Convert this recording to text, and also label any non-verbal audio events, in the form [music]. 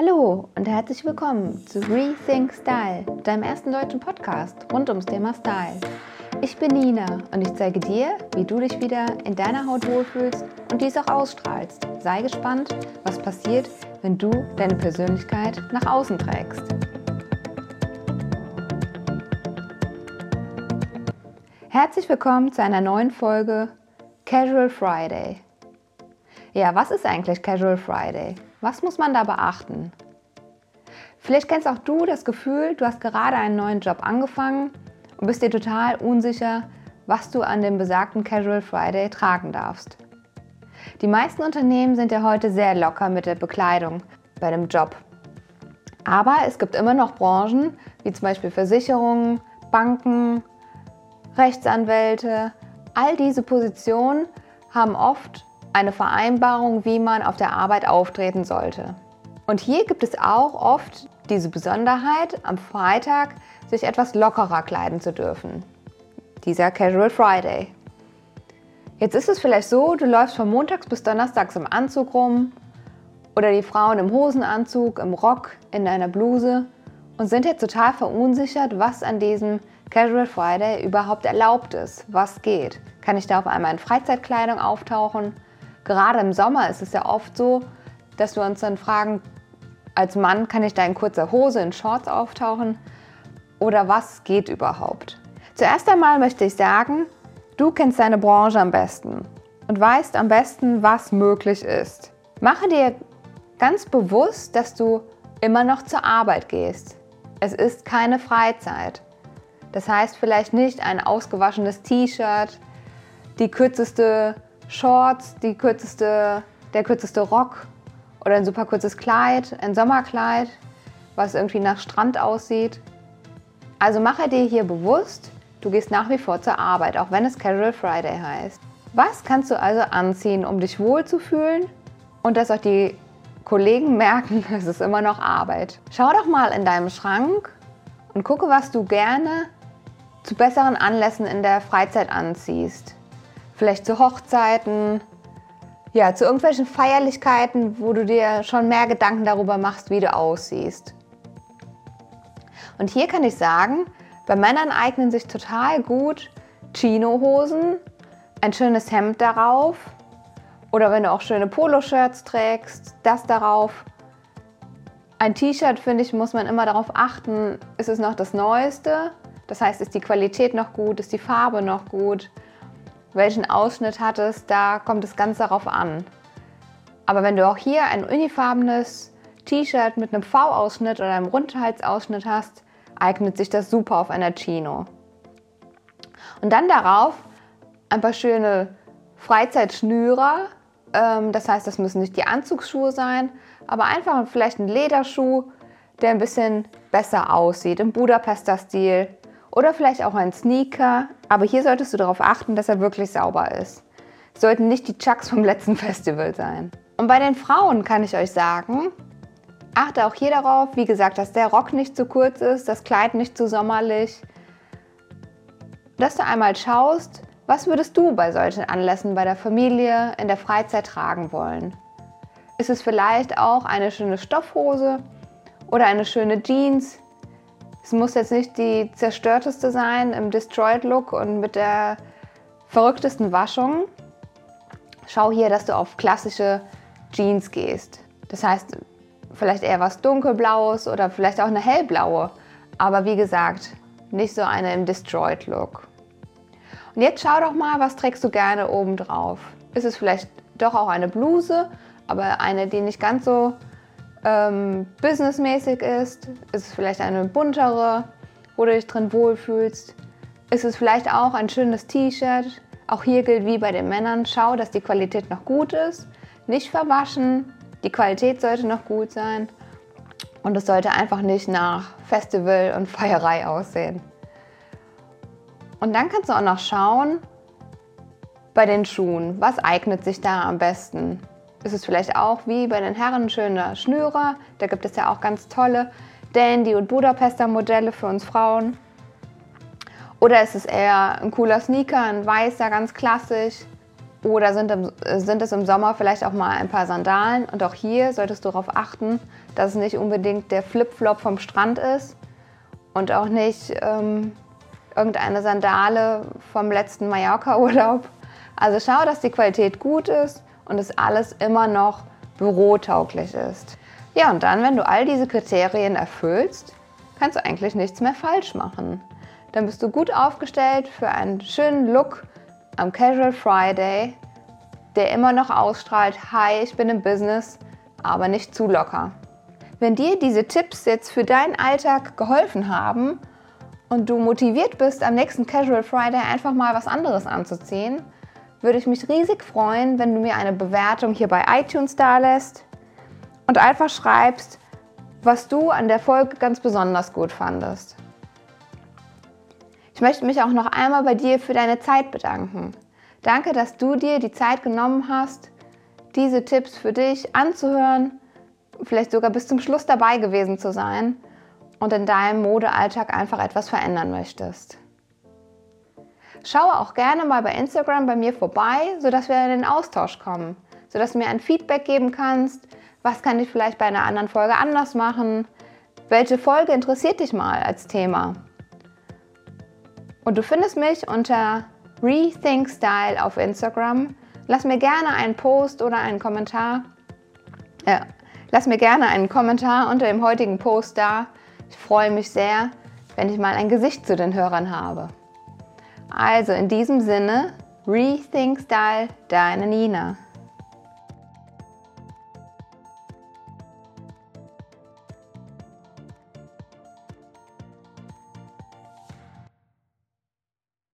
Hallo und herzlich willkommen zu Rethink Style, deinem ersten deutschen Podcast rund ums Thema Style. Ich bin Nina und ich zeige dir, wie du dich wieder in deiner Haut wohlfühlst und dies auch ausstrahlst. Sei gespannt, was passiert, wenn du deine Persönlichkeit nach außen trägst. Herzlich willkommen zu einer neuen Folge Casual Friday. Ja, was ist eigentlich Casual Friday? Was muss man da beachten? Vielleicht kennst auch du das Gefühl, du hast gerade einen neuen Job angefangen und bist dir total unsicher, was du an dem besagten Casual Friday tragen darfst. Die meisten Unternehmen sind ja heute sehr locker mit der Bekleidung bei dem Job. Aber es gibt immer noch Branchen, wie zum Beispiel Versicherungen, Banken, Rechtsanwälte. All diese Positionen haben oft eine Vereinbarung, wie man auf der Arbeit auftreten sollte. Und hier gibt es auch oft diese Besonderheit, am Freitag sich etwas lockerer kleiden zu dürfen. Dieser Casual Friday. Jetzt ist es vielleicht so, du läufst von montags bis donnerstags im Anzug rum oder die Frauen im Hosenanzug, im Rock, in einer Bluse und sind jetzt total verunsichert, was an diesem Casual Friday überhaupt erlaubt ist, was geht. Kann ich da auf einmal in Freizeitkleidung auftauchen? Gerade im Sommer ist es ja oft so, dass wir uns dann fragen, als Mann kann ich da in kurzer Hose, in Shorts auftauchen oder was geht überhaupt? Zuerst einmal möchte ich sagen, du kennst deine Branche am besten und weißt am besten, was möglich ist. Mache dir ganz bewusst, dass du immer noch zur Arbeit gehst. Es ist keine Freizeit. Das heißt vielleicht nicht ein ausgewaschenes T-Shirt, die kürzeste Shorts, die kürzeste, der kürzeste Rock oder ein super kurzes Kleid, ein Sommerkleid, was irgendwie nach Strand aussieht. Also mache dir hier bewusst, du gehst nach wie vor zur Arbeit, auch wenn es Casual Friday heißt. Was kannst du also anziehen, um dich wohlzufühlen und dass auch die Kollegen merken, [laughs] es ist immer noch Arbeit? Schau doch mal in deinem Schrank und gucke, was du gerne zu besseren Anlässen in der Freizeit anziehst vielleicht zu Hochzeiten, ja, zu irgendwelchen Feierlichkeiten, wo du dir schon mehr Gedanken darüber machst, wie du aussiehst. Und hier kann ich sagen, bei Männern eignen sich total gut Chino-Hosen, ein schönes Hemd darauf oder wenn du auch schöne Poloshirts trägst, das darauf. Ein T-Shirt, finde ich, muss man immer darauf achten, ist es noch das Neueste? Das heißt, ist die Qualität noch gut, ist die Farbe noch gut? Welchen Ausschnitt hattest, da kommt es ganz darauf an. Aber wenn du auch hier ein unifarbenes T-Shirt mit einem V-Ausschnitt oder einem Rundhalsausschnitt hast, eignet sich das super auf einer Chino. Und dann darauf ein paar schöne Freizeitschnürer. Ähm, das heißt, das müssen nicht die Anzugsschuhe sein, aber einfach vielleicht ein Lederschuh, der ein bisschen besser aussieht, im Budapester Stil. Oder vielleicht auch ein Sneaker, aber hier solltest du darauf achten, dass er wirklich sauber ist. Es sollten nicht die Chucks vom letzten Festival sein. Und bei den Frauen kann ich euch sagen, achte auch hier darauf, wie gesagt, dass der Rock nicht zu kurz ist, das Kleid nicht zu sommerlich. Dass du einmal schaust, was würdest du bei solchen Anlässen bei der Familie in der Freizeit tragen wollen? Ist es vielleicht auch eine schöne Stoffhose oder eine schöne Jeans, es muss jetzt nicht die zerstörteste sein im Destroyed-Look und mit der verrücktesten Waschung. Schau hier, dass du auf klassische Jeans gehst. Das heißt, vielleicht eher was dunkelblaues oder vielleicht auch eine hellblaue. Aber wie gesagt, nicht so eine im Destroyed-Look. Und jetzt schau doch mal, was trägst du gerne oben drauf? Ist es vielleicht doch auch eine Bluse, aber eine, die nicht ganz so ähm, businessmäßig ist? Ist es vielleicht eine buntere, wo du dich drin wohlfühlst? Ist es vielleicht auch ein schönes T-Shirt? Auch hier gilt wie bei den Männern, schau, dass die Qualität noch gut ist. Nicht verwaschen, die Qualität sollte noch gut sein. Und es sollte einfach nicht nach Festival und Feierei aussehen. Und dann kannst du auch noch schauen bei den Schuhen, was eignet sich da am besten ist es vielleicht auch wie bei den Herren schöner Schnürer. Da gibt es ja auch ganz tolle Dandy- und Budapester Modelle für uns Frauen. Oder ist es eher ein cooler Sneaker, ein weißer, ganz klassisch? Oder sind, im, sind es im Sommer vielleicht auch mal ein paar Sandalen? Und auch hier solltest du darauf achten, dass es nicht unbedingt der Flipflop vom Strand ist und auch nicht ähm, irgendeine Sandale vom letzten Mallorca-Urlaub. Also schau, dass die Qualität gut ist und es alles immer noch bürotauglich ist. Ja, und dann, wenn du all diese Kriterien erfüllst, kannst du eigentlich nichts mehr falsch machen. Dann bist du gut aufgestellt für einen schönen Look am Casual Friday, der immer noch ausstrahlt, hi, ich bin im Business, aber nicht zu locker. Wenn dir diese Tipps jetzt für deinen Alltag geholfen haben und du motiviert bist, am nächsten Casual Friday einfach mal was anderes anzuziehen, würde ich mich riesig freuen, wenn du mir eine Bewertung hier bei iTunes da lässt und einfach schreibst, was du an der Folge ganz besonders gut fandest. Ich möchte mich auch noch einmal bei dir für deine Zeit bedanken. Danke, dass du dir die Zeit genommen hast, diese Tipps für dich anzuhören, vielleicht sogar bis zum Schluss dabei gewesen zu sein und in deinem Modealltag einfach etwas verändern möchtest. Schaue auch gerne mal bei Instagram bei mir vorbei, sodass wir in den Austausch kommen, sodass du mir ein Feedback geben kannst, was kann ich vielleicht bei einer anderen Folge anders machen, welche Folge interessiert dich mal als Thema. Und du findest mich unter Rethink Style auf Instagram. Lass mir gerne einen Post oder einen Kommentar. Ja, lass mir gerne einen Kommentar unter dem heutigen Post da. Ich freue mich sehr, wenn ich mal ein Gesicht zu den Hörern habe. Also in diesem Sinne, Rethink Style, deine Nina.